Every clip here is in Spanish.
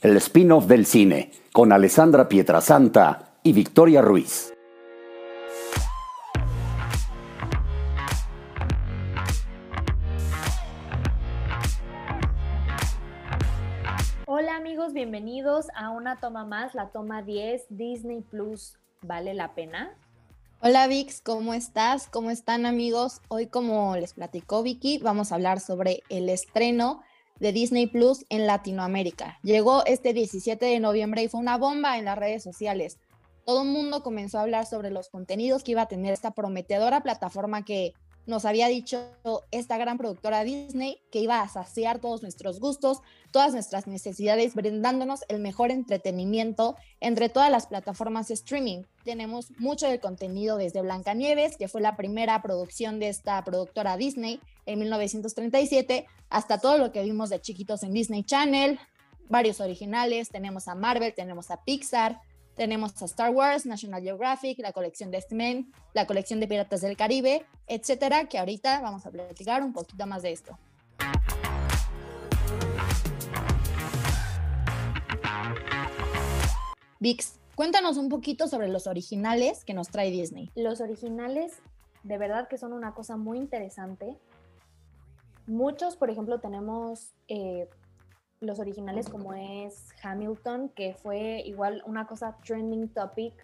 el spin-off del cine, con Alessandra Pietrasanta y Victoria Ruiz. Hola amigos, bienvenidos a una toma más, la toma 10 Disney Plus. ¿Vale la pena? Hola Vix, ¿cómo estás? ¿Cómo están amigos? Hoy como les platicó Vicky, vamos a hablar sobre el estreno de Disney Plus en Latinoamérica. Llegó este 17 de noviembre y fue una bomba en las redes sociales. Todo el mundo comenzó a hablar sobre los contenidos que iba a tener esta prometedora plataforma que nos había dicho esta gran productora Disney que iba a saciar todos nuestros gustos, todas nuestras necesidades, brindándonos el mejor entretenimiento entre todas las plataformas de streaming. Tenemos mucho de contenido desde Blancanieves, que fue la primera producción de esta productora Disney en 1937, hasta todo lo que vimos de chiquitos en Disney Channel, varios originales, tenemos a Marvel, tenemos a Pixar, tenemos a Star Wars, National Geographic, la colección de X-Men, la colección de Piratas del Caribe, etcétera, que ahorita vamos a platicar un poquito más de esto. Vix, cuéntanos un poquito sobre los originales que nos trae Disney. Los originales, de verdad que son una cosa muy interesante. Muchos, por ejemplo, tenemos eh, los originales como es Hamilton, que fue igual una cosa trending topic,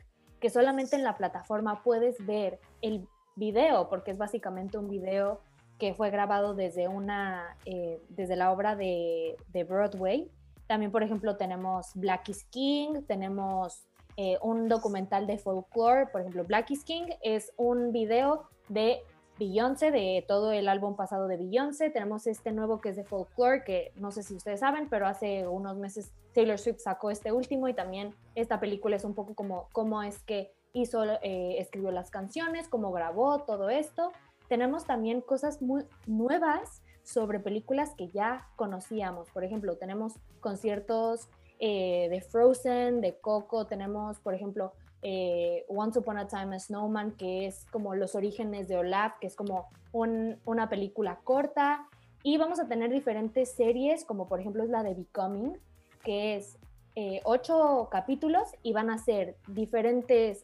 que solamente en la plataforma puedes ver el video, porque es básicamente un video que fue grabado desde una, eh, desde la obra de, Broadway. También, por ejemplo, tenemos Black is King, tenemos eh, un documental de folklore, por ejemplo, Black is King es un video de Beyoncé, de todo el álbum pasado de Beyoncé. Tenemos este nuevo que es de Folklore, que no sé si ustedes saben, pero hace unos meses Taylor Swift sacó este último y también esta película es un poco como cómo es que hizo, eh, escribió las canciones, cómo grabó todo esto. Tenemos también cosas muy nuevas sobre películas que ya conocíamos. Por ejemplo, tenemos conciertos eh, de Frozen, de Coco, tenemos, por ejemplo, eh, Once Upon a Time a Snowman, que es como los orígenes de Olaf, que es como una película corta. Y vamos a tener diferentes series, como por ejemplo es la de Becoming, que es eh, ocho capítulos y van a ser diferentes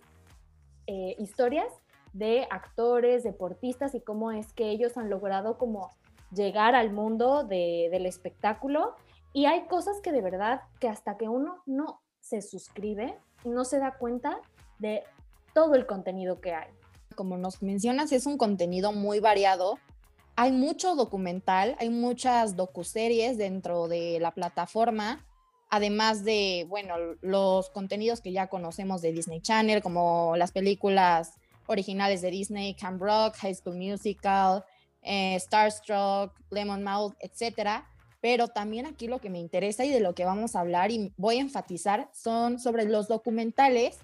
eh, historias de actores, deportistas y cómo es que ellos han logrado como llegar al mundo del espectáculo. Y hay cosas que de verdad que hasta que uno no se suscribe, no se da cuenta de todo el contenido que hay. Como nos mencionas, es un contenido muy variado. Hay mucho documental, hay muchas docuseries dentro de la plataforma, además de, bueno, los contenidos que ya conocemos de Disney Channel, como las películas originales de Disney, Camp Rock, High School Musical, eh, Starstruck, Lemon Mouth, etcétera pero también aquí lo que me interesa y de lo que vamos a hablar y voy a enfatizar son sobre los documentales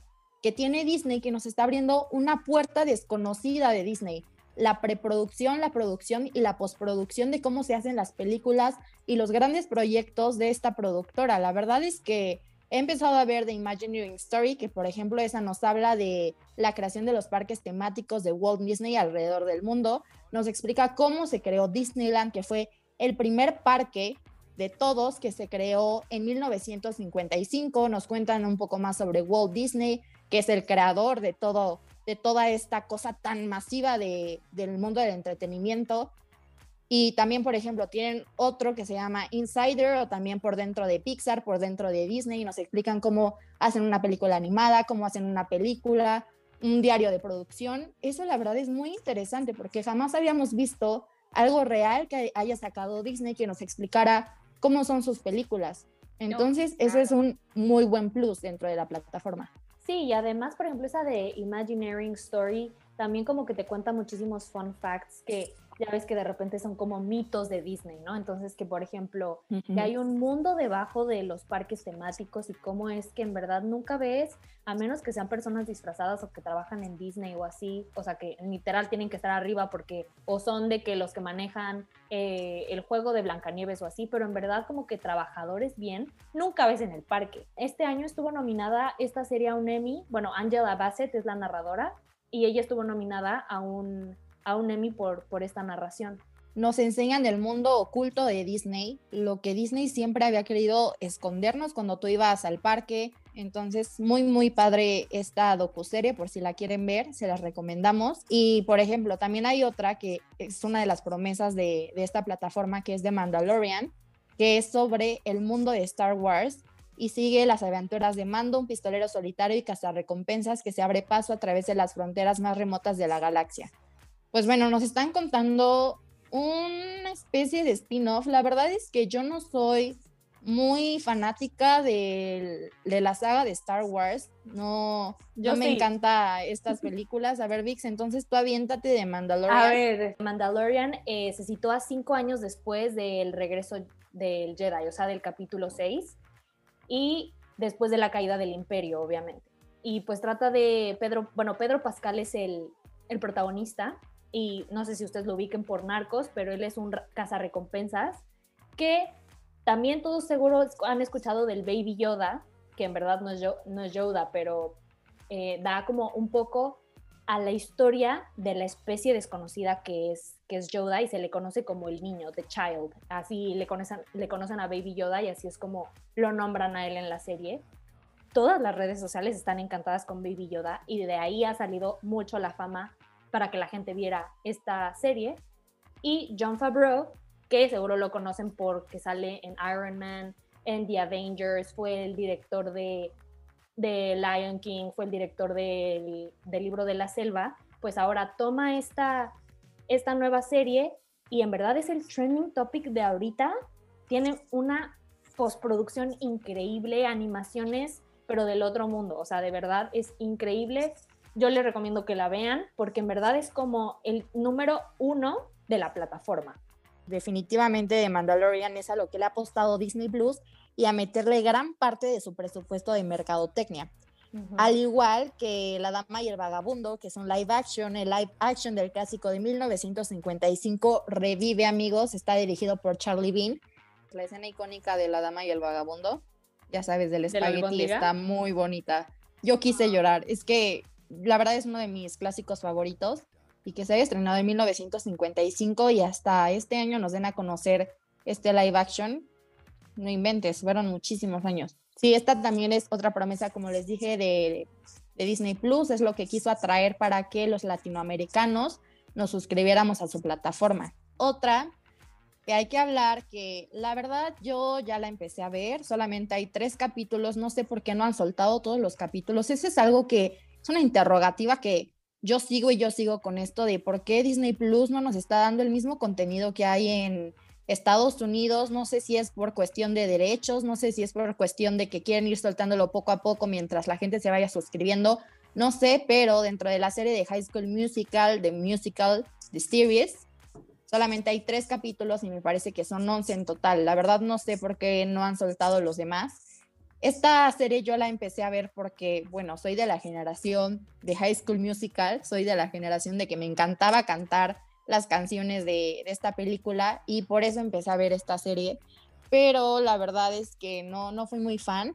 que tiene Disney que nos está abriendo una puerta desconocida de Disney. La preproducción, la producción y la postproducción de cómo se hacen las películas y los grandes proyectos de esta productora. La verdad es que he empezado a ver The Imagineering Story, que por ejemplo esa nos habla de la creación de los parques temáticos de Walt Disney alrededor del mundo. Nos explica cómo se creó Disneyland, que fue el primer parque de todos que se creó en 1955. Nos cuentan un poco más sobre Walt Disney, que es el creador de todo, de toda esta cosa tan masiva de, del mundo del entretenimiento. Y también, por ejemplo, tienen otro que se llama Insider o también por dentro de Pixar, por dentro de Disney, y nos explican cómo hacen una película animada, cómo hacen una película, un diario de producción. Eso la verdad es muy interesante porque jamás habíamos visto algo real que haya sacado Disney que nos explicara cómo son sus películas. Entonces, eso es un muy buen plus dentro de la plataforma. Sí, y además, por ejemplo, esa de Imagineering Story también como que te cuenta muchísimos fun facts que ya ves que de repente son como mitos de Disney, ¿no? Entonces que, por ejemplo, que hay un mundo debajo de los parques temáticos y cómo es que en verdad nunca ves, a menos que sean personas disfrazadas o que trabajan en Disney o así, o sea, que literal tienen que estar arriba porque o son de que los que manejan eh, el juego de Blancanieves o así, pero en verdad como que trabajadores bien, nunca ves en el parque. Este año estuvo nominada esta serie a un Emmy, bueno, Angela Bassett es la narradora y ella estuvo nominada a un a un Emmy por, por esta narración. nos enseñan el mundo oculto de Disney, lo que Disney siempre había querido escondernos cuando tú ibas al parque. Entonces, muy, muy padre esta docuserie, por si la quieren ver, se las recomendamos. Y, por ejemplo, también hay otra que es una de las promesas de, de esta plataforma, que es de Mandalorian, que es sobre el mundo de Star Wars y sigue las aventuras de Mando, un pistolero solitario y cazarrecompensas que se abre paso a través de las fronteras más remotas de la galaxia. Pues bueno, nos están contando una especie de spin-off. La verdad es que yo no soy muy fanática de, la saga de Star Wars. No, yo me encanta estas películas. A ver, Vix, entonces tú aviéntate de Mandalorian. A ver, Mandalorian eh, se sitúa cinco años después del regreso del Jedi, o sea, del capítulo 6, y después de la caída del imperio, obviamente. Y pues trata de Pedro, bueno, Pedro Pascal es el, el protagonista y no sé si ustedes lo ubiquen por Narcos, pero él es un cazarrecompensas que también todos seguro han escuchado del Baby Yoda, que en verdad no es, no es Yoda, pero eh, da como un poco a la historia de la especie desconocida que es, que es Yoda y se le conoce como el niño, The Child. Así le conocen, le conocen a Baby Yoda y así es como lo nombran a él en la serie. Todas las redes sociales están encantadas con Baby Yoda y de ahí ha salido mucho la fama para que la gente viera esta serie. Y John Favreau, que seguro lo conocen porque sale en Iron Man, en The Avengers, fue el director de, de Lion King, fue el director del, del, libro de la selva, pues ahora toma esta, esta nueva serie y en verdad es el trending topic de ahorita. Tiene una postproducción increíble, animaciones, pero del otro mundo. O sea, de verdad es increíble yo les recomiendo que la vean porque en verdad es como el número uno de la plataforma. Definitivamente de Mandalorian es a lo que le ha apostado Disney Plus y a meterle gran parte de su presupuesto de mercadotecnia. Al igual que La Dama y el Vagabundo, que es un live action, el live action del clásico de 1955, Revive Amigos, está dirigido por Charlie Bean. La escena icónica de La Dama y el Vagabundo, ya sabes, del espagueti, está muy bonita. Yo quise llorar, es que la verdad es uno de mis clásicos favoritos y que se haya estrenado en 1955 y hasta este año nos den a conocer este live action. No inventes, fueron muchísimos años. Sí, esta también es otra promesa, como les dije, de, de Disney Plus, es lo que quiso atraer para que los latinoamericanos nos suscribiéramos a su plataforma. Otra que hay que hablar que la verdad yo ya la empecé a ver, solamente hay tres capítulos, no sé por qué no han soltado todos los capítulos, ese es algo que es una interrogativa que yo sigo y yo sigo con esto de por qué Disney Plus no nos está dando el mismo contenido que hay en Estados Unidos. No sé si es por cuestión de derechos, no sé si es por cuestión de que quieren ir soltándolo poco a poco mientras la gente se vaya suscribiendo. No sé, pero dentro de la serie de High School Musical, de Musical, The Series, solamente hay tres capítulos y me parece que son 11 en total. La verdad no sé por qué no han soltado los demás. Esta serie yo la empecé a ver porque, bueno, soy de la generación de High School Musical, soy de la generación de que me encantaba cantar las canciones de, esta película y por eso empecé a ver esta serie, pero la verdad es que no, no fui muy fan.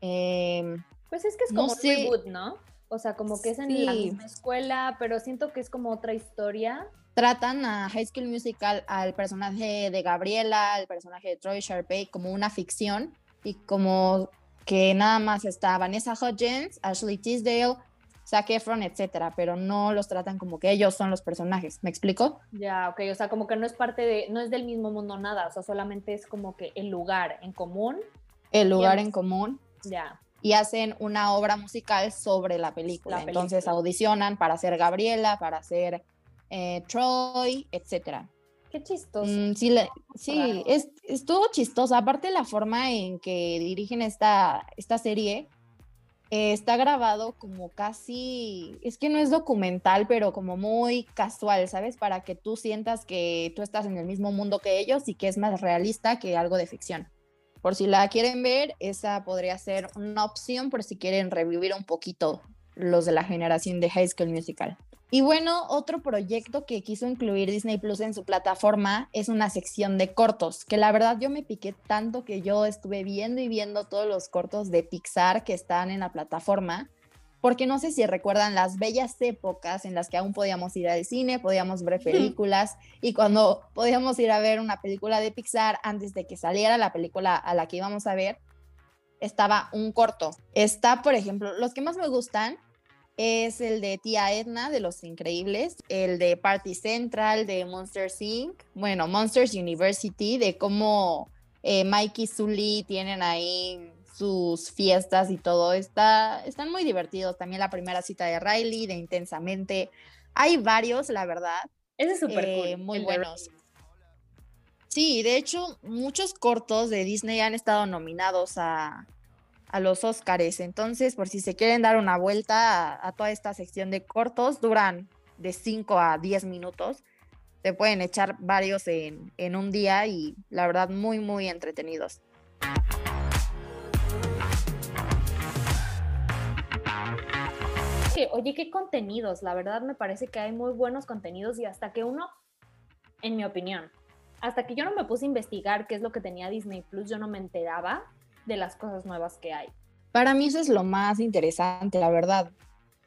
Em, pues es que es como no un reboot, ¿no? O sea, como que es en la misma escuela, pero siento que es como otra historia. Tratan a High School Musical al personaje de Gabriela, al personaje de Troy Sharpay como una ficción y como que nada más está Vanessa Hudgens, Ashley Tisdale, Zac Efron, etcétera, pero no los tratan como que ellos son los personajes. ¿Me explico? Ya, ok, o sea, como que no es parte de, no es del mismo mundo nada, o sea, solamente es como que el lugar en común. El lugar en común. Ya. Y hacen una obra musical sobre la película. Entonces audicionan para ser Gabriela, para ser eh, Troy, etcétera. Qué chistoso. Mm, sí, sí es, estuvo chistoso. Aparte la forma en que dirigen esta, esta serie, eh, está grabado como casi, es que no es documental, pero como muy casual, ¿sabes? Para que tú sientas que tú estás en el mismo mundo que ellos y que es más realista que algo de ficción. Por si la quieren ver, esa podría ser una opción por si quieren revivir un poquito los de la generación de High School Musical. Y bueno, otro proyecto que quiso incluir Disney Plus en su plataforma es una sección de cortos, que la verdad yo me piqué tanto que yo estuve viendo y viendo todos los cortos de Pixar que están en la plataforma. porque no sé si recuerdan las bellas épocas en las que aún podíamos ir al cine, podíamos ver películas y cuando podíamos ir a ver una película de Pixar antes de que saliera la película a la que íbamos a ver, estaba un corto. Está, por ejemplo, los que más me gustan es el de Tía Edna de Los Increíbles, el de Party Central de Monsters Inc., bueno, Monsters University, de cómo eh, Mikey y Sully tienen ahí sus fiestas y todo. Está, están muy divertidos. También la primera cita de Riley, de Intensamente. Hay varios, la verdad. Ese es súper eh, Muy buenos. Sí, de hecho, muchos cortos de Disney han estado nominados a, a los Oscars. Entonces, por si se quieren dar una vuelta a, a toda esta sección de cortos, duran de 5 a 10 minutos. Se pueden echar varios en, en un día y la verdad muy, muy entretenidos. oye, qué contenidos, la verdad me parece que hay muy buenos contenidos y hasta que uno, en mi opinión, hasta que yo no me puse a investigar qué es lo que tenía Disney Plus, yo no me enteraba de las cosas nuevas que hay. Para mí eso es lo más interesante, la verdad.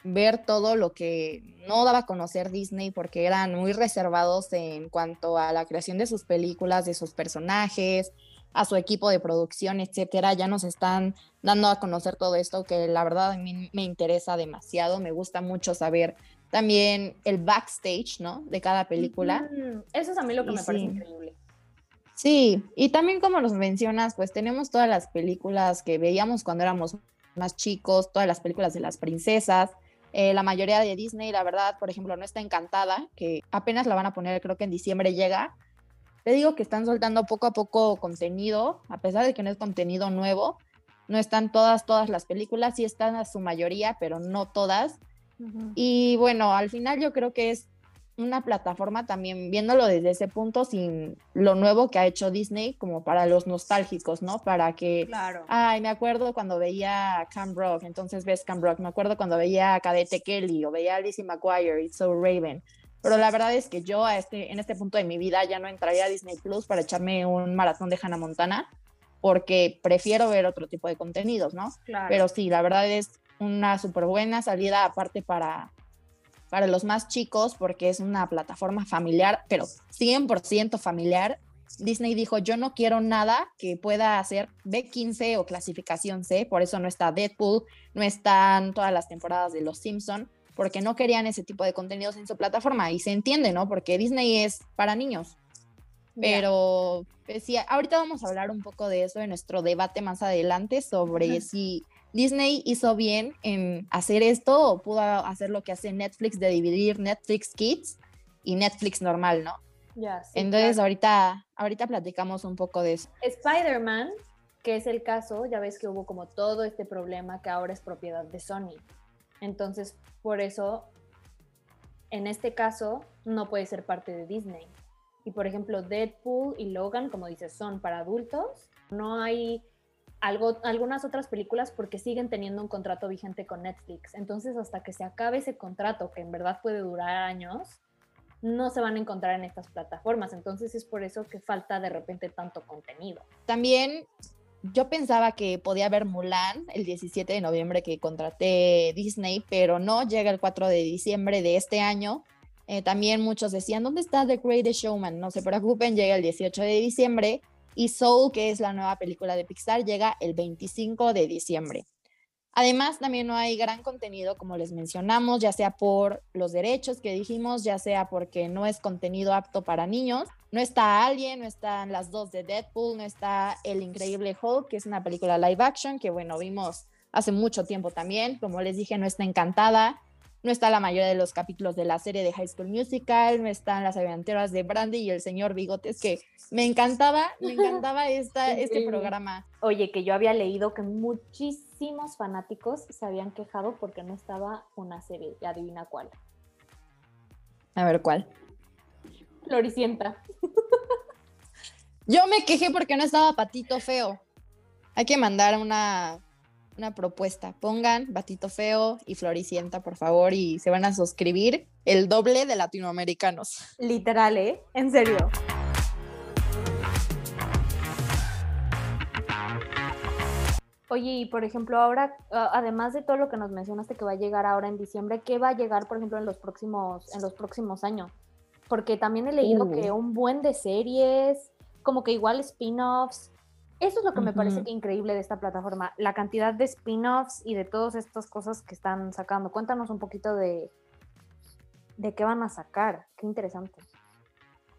Ver todo lo que no daba a conocer Disney porque eran muy reservados en cuanto a la creación de sus películas, de sus personajes, a su equipo de producción, etcétera. Ya nos están dando a conocer todo esto que la verdad a mí me interesa demasiado. Me gusta mucho saber también el backstage, ¿no? De cada película. Eso es a mí lo que me parece increíble. Sí, y también como nos mencionas, pues tenemos todas las películas que veíamos cuando éramos más chicos, todas las películas de las princesas. Eh, la mayoría de Disney, la verdad, por ejemplo, no está encantada, que apenas la van a poner, creo que en diciembre llega, te digo que están soltando poco a poco contenido, a pesar de que no es contenido nuevo. No están todas, todas las películas, sí están a su mayoría, pero no todas. Y bueno, al final yo creo que es una plataforma también, viéndolo desde ese punto, sin lo nuevo que ha hecho Disney, como para los nostálgicos, ¿no? Para que, claro. ay, me acuerdo cuando veía Cam Rock, entonces ves Cam Rock, me acuerdo cuando veía a Cadete Kelly o veía a Lizzie McGuire y So Raven. Pero la verdad es que yo a este, en este punto de mi vida ya no entraría a Disney Plus para echarme un maratón de Hannah Montana, porque prefiero ver otro tipo de contenidos, ¿no? Claro. Pero sí, la verdad es una súper buena salida aparte para, para los más chicos, porque es una plataforma familiar, pero 100% familiar. Disney dijo, yo no quiero nada que pueda hacer B15 o clasificación C, por eso no está Deadpool, no están todas las temporadas de Los Simpson, porque no querían ese tipo de contenidos en su plataforma y se entiende, ¿no? Porque Disney es para niños. Pero pues, sí, ahorita vamos a hablar un poco de eso en nuestro debate más adelante sobre si Disney hizo bien en hacer esto o pudo hacer lo que hace Netflix de dividir Netflix Kids y Netflix normal, ¿no? Ya, sí, Entonces claro. ahorita, ahorita platicamos un poco de eso. Spider-Man, que es el caso, ya ves que hubo como todo este problema que ahora es propiedad de Sony. Entonces, por eso, en este caso, no puede ser parte de Disney. Y por ejemplo, Deadpool y Logan, como dices, son para adultos. No hay algo, algunas otras películas porque siguen teniendo un contrato vigente con Netflix. Entonces, hasta que se acabe ese contrato, que en verdad puede durar años, no se van a encontrar en estas plataformas. Entonces, es por eso que falta de repente tanto contenido. También yo pensaba que podía ver Mulan el 17 de noviembre que contraté Disney, pero no, llega el 4 de diciembre de este año. Eh, también muchos decían, ¿dónde está The Greatest Showman? No se preocupen, llega el 18 de diciembre. Y Soul, que es la nueva película de Pixar, llega el 25 de diciembre. Además, también no hay gran contenido, como les mencionamos, ya sea por los derechos que dijimos, ya sea porque no es contenido apto para niños. No está Alien, no están las dos de Deadpool, no está El Increíble Hulk, que es una película live action que, bueno, vimos hace mucho tiempo también. Como les dije, no está encantada. No está la mayoría de los capítulos de la serie de High School Musical, no están las aventuras de Brandy y el señor Bigotes, que me encantaba, me encantaba esta, este programa. Oye, que yo había leído que muchísimos fanáticos se habían quejado porque no estaba una serie, y adivina cuál. A ver cuál. Floricienta. Yo me quejé porque no estaba Patito Feo. Hay que mandar una, una propuesta. Pongan Patito Feo y Floricienta, por favor, y se van a suscribir el doble de latinoamericanos. Literal, ¿eh? En serio. Oye, y por ejemplo, ahora, además de todo lo que nos mencionaste que va a llegar ahora en diciembre, ¿qué va a llegar, por ejemplo, en los próximos, en los próximos años? Porque también he leído que uh. un buen de series, como que igual spin-offs. Eso es lo que me parece increíble de esta plataforma, la cantidad de spin-offs y de todas estas cosas que están sacando. Cuéntanos un poquito de, de qué van a sacar. Qué interesante.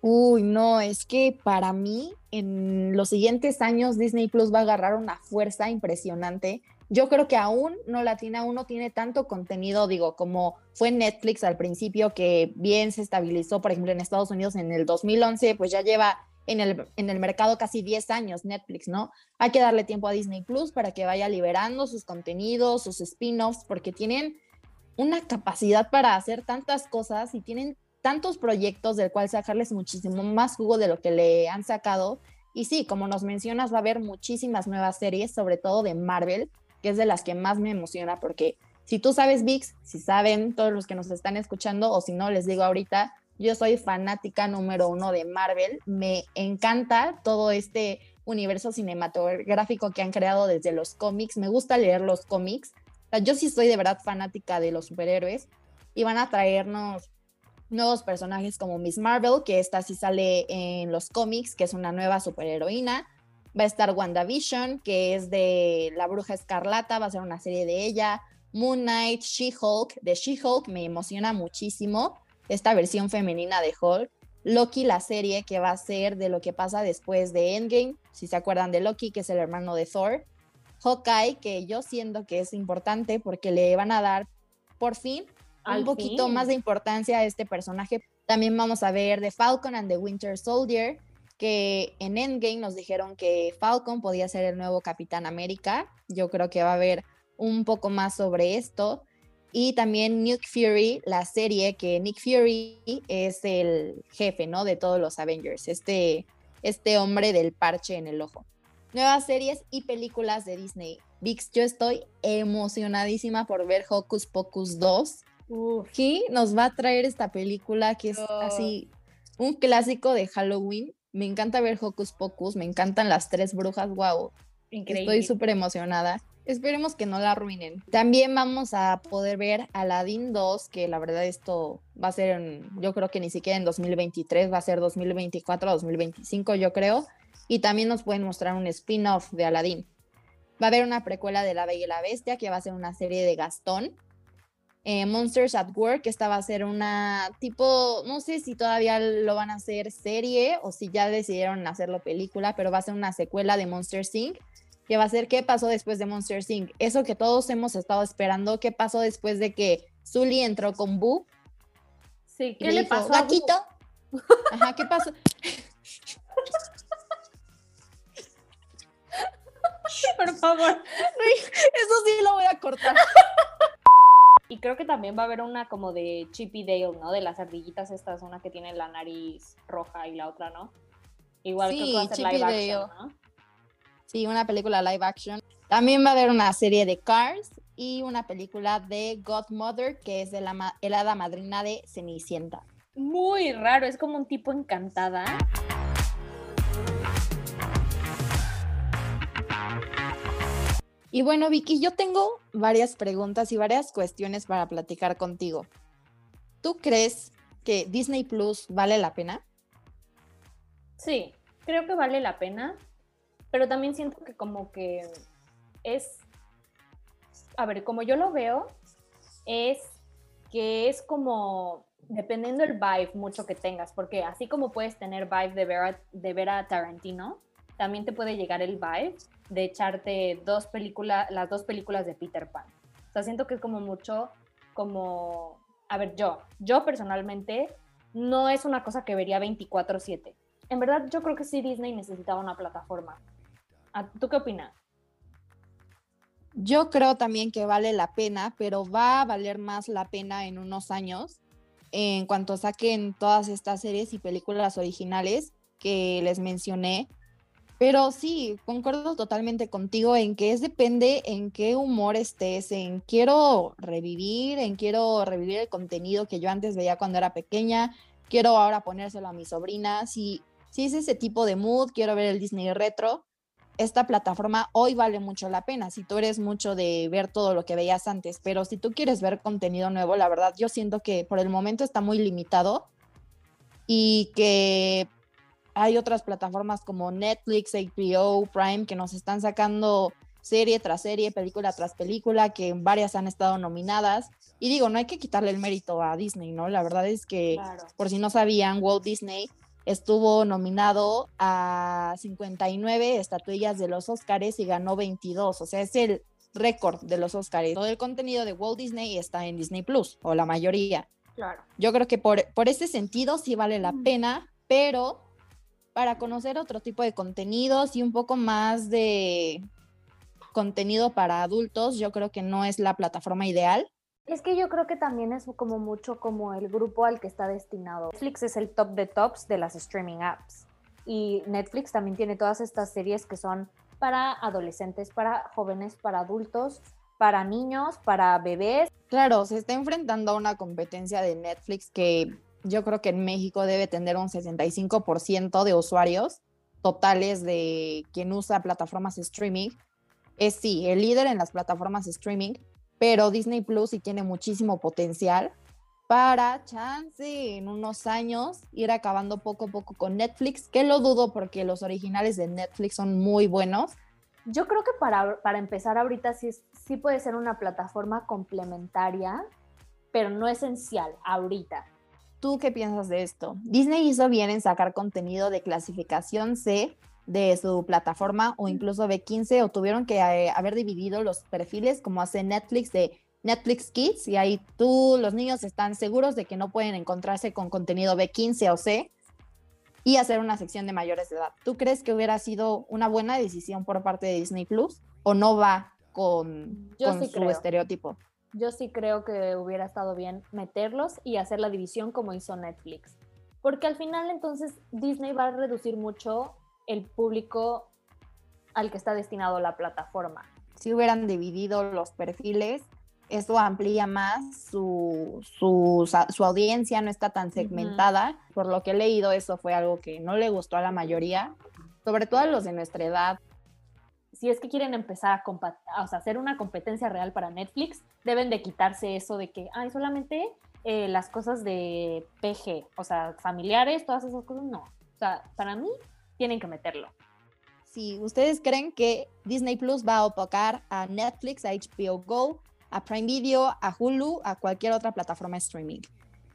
Uy, no, es que para mí en los siguientes años Disney Plus va a agarrar una fuerza impresionante. Yo creo que aún no la tiene, aún no tiene tanto contenido, digo, como fue Netflix al principio, que bien se estabilizó, por ejemplo, en Estados Unidos en el 2011, pues ya lleva en el, en el mercado casi 10 años Netflix, ¿no? Hay que darle tiempo a Disney Plus para que vaya liberando sus contenidos, sus spin-offs, porque tienen una capacidad para hacer tantas cosas y tienen tantos proyectos del cual sacarles muchísimo más jugo de lo que le han sacado. Y sí, como nos mencionas, va a haber muchísimas nuevas series, sobre todo de Marvel, que es de las que más me emociona, porque si tú sabes VIX, si saben todos los que nos están escuchando, o si no, les digo ahorita, yo soy fanática número uno de Marvel. Me encanta todo este universo cinematográfico que han creado desde los cómics. Me gusta leer los cómics. yo sí soy de verdad fanática de los superhéroes y van a traernos nuevos personajes como Miss Marvel, que esta sí sale en los cómics, que es una nueva superheroína. Va a estar WandaVision, que es de la bruja escarlata, va a ser una serie de ella. Moon Knight, She-Hulk, de She-Hulk me emociona muchísimo esta versión femenina de Hulk. Loki, la serie que va a ser de lo que pasa después de Endgame, si se acuerdan de Loki, que es el hermano de Thor. Hawkeye, que yo siento que es importante porque le van a dar por fin un poquito más de importancia a este personaje. También vamos a ver The Falcon and the Winter Soldier, que en Endgame nos dijeron que Falcon podía ser el nuevo Capitán América. Yo creo que va a haber un poco más sobre esto. Y también Nick Fury, la serie que Nick Fury es el jefe, ¿no? De todos los Avengers, este, este hombre del parche en el ojo. Nuevas series y películas de Disney. Vix, yo estoy emocionadísima por ver Hocus Pocus 2. ¿Qué nos va a traer esta película que es así un clásico de Halloween? Me encanta ver Hocus Pocus, me encantan las tres brujas, wow. Increíble. Estoy súper emocionada. Esperemos que no la arruinen. También vamos a poder ver Aladdin 2, que la verdad esto va a ser, yo creo que ni siquiera en 2023, va a ser 2024 2025, yo creo. Y también nos pueden mostrar un spin-off de Aladdin. Va a haber una precuela de La Bella y la Bestia, que va a ser una serie de Gastón. Eh, Monsters at Work, esta va a ser una tipo, no sé si todavía lo van a hacer serie o si ya decidieron hacerlo película, pero va a ser una secuela de Monsters Inc. que va a ser qué pasó después de Monsters Inc. Eso que todos hemos estado esperando, qué pasó después de que Zully entró con Boo. Sí, ¿qué le, pasó? Gatito. Ajá, ¿qué pasó? Por favor. Eso sí lo voy a cortar. Y creo que también va a haber una como de Chippy Dale, ¿no? De las ardillitas estas, una que tiene la nariz roja y la otra, ¿no? Igual creo que va a ser live action, ¿no? Sí, una película live action. También va a haber una serie de Cars y una película de Godmother, que es de la el hada madrina de Cenicienta. Muy raro, es como un tipo encantada. Y bueno, Vicky, yo tengo varias preguntas y varias cuestiones para platicar contigo. ¿Tú crees que Disney Plus vale la pena? Sí, creo que vale la pena, pero también siento que como que es, a ver, como yo lo veo, es que es como, dependiendo el vibe mucho que tengas, porque así como puedes tener vibe de ver de ver a Tarantino, también te puede llegar el vibe de echarte dos películas, las dos películas de Peter Pan. O sea, siento que es como mucho, como, a ver, yo, yo personalmente no es una cosa que vería 24/7. En verdad, yo creo que sí Disney necesitaba una plataforma. Ah, ¿Tú qué opinas? Yo creo también que vale la pena, pero va a valer más la pena en unos años en cuanto saquen todas estas series y películas originales que les mencioné, pero sí, concuerdo totalmente contigo en que es depende en qué humor estés, en quiero revivir, en quiero revivir el contenido que yo antes veía cuando era pequeña, quiero ahora ponérselo a mi sobrina, si, si es ese tipo de mood, quiero ver el Disney retro, esta plataforma hoy vale mucho la pena. Si tú eres mucho de ver todo lo que veías antes, pero si tú quieres ver contenido nuevo, la verdad yo siento que por el momento está muy limitado y que hay otras plataformas como Netflix, HBO, Prime que nos están sacando serie tras serie, película tras película, que varias han estado nominadas. Y digo, no hay que quitarle el mérito a Disney, ¿no? La verdad es que, por si no sabían, Walt Disney estuvo nominado a 59 estatuillas de los Oscars y ganó 22, o sea, es el récord de los Oscars. Todo el contenido de Walt Disney está en Disney Plus, o la mayoría. Claro. Yo creo que por, por ese sentido sí vale la pena, pero para conocer otro tipo de contenidos y un poco más de contenido para adultos, yo creo que no es la plataforma ideal. Es que yo creo que también es como mucho como el grupo al que está destinado. Netflix es el top de tops de las streaming apps. Y Netflix también tiene todas estas series que son para adolescentes, para jóvenes, para adultos, para niños, para bebés. Claro, se está enfrentando a una competencia de Netflix que yo creo que en México debe tener un 65% de usuarios totales de quien usa plataformas streaming. Es sí, el líder en las plataformas streaming, pero Disney Plus sí tiene muchísimo potencial para chance en unos años ir acabando poco a poco con Netflix, que lo dudo porque los originales de Netflix son muy buenos. Yo creo que para, para empezar ahorita sí, sí puede ser una plataforma complementaria, pero no esencial ahorita. ¿Tú qué piensas de esto? Disney hizo bien en sacar contenido de clasificación C de su plataforma o incluso B15 o tuvieron que eh, haber dividido los perfiles como hace Netflix de Netflix Kids y ahí tú, los niños están seguros de que no pueden encontrarse con contenido B15 o C y hacer una sección de mayores de edad. ¿Tú crees que hubiera sido una buena decisión por parte de Disney Plus o no va con, su estereotipo? Yo sí creo que hubiera estado bien meterlos y hacer la división como hizo Netflix. Porque al final entonces Disney va a reducir mucho el público al que está destinado la plataforma. Si hubieran dividido los perfiles, eso amplía más su, su, audiencia, no está tan segmentada. Por lo que he leído, eso fue algo que no le gustó a la mayoría, sobre todo a los de nuestra edad. Si es que quieren empezar a, hacer una competencia real para Netflix, deben de quitarse eso de que, ay, solamente eh, las cosas de PG, o sea, familiares, todas esas cosas, no. O sea, para mí, tienen que meterlo. Si ustedes creen que Disney Plus va a opacar a Netflix, a HBO Go, a Prime Video, a Hulu, a cualquier otra plataforma de streaming.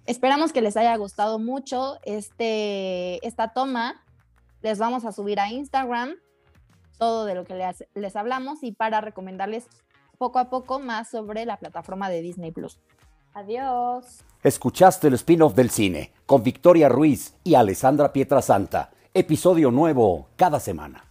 Esperamos que les haya gustado mucho este, esta toma. Les vamos a subir a Instagram todo de lo que les, les hablamos y para recomendarles poco a poco más sobre la plataforma de Disney Plus. Adiós. Escuchaste el spin-off del cine con Victoria Ruiz y Alessandra Pietrasanta episodio nuevo cada semana.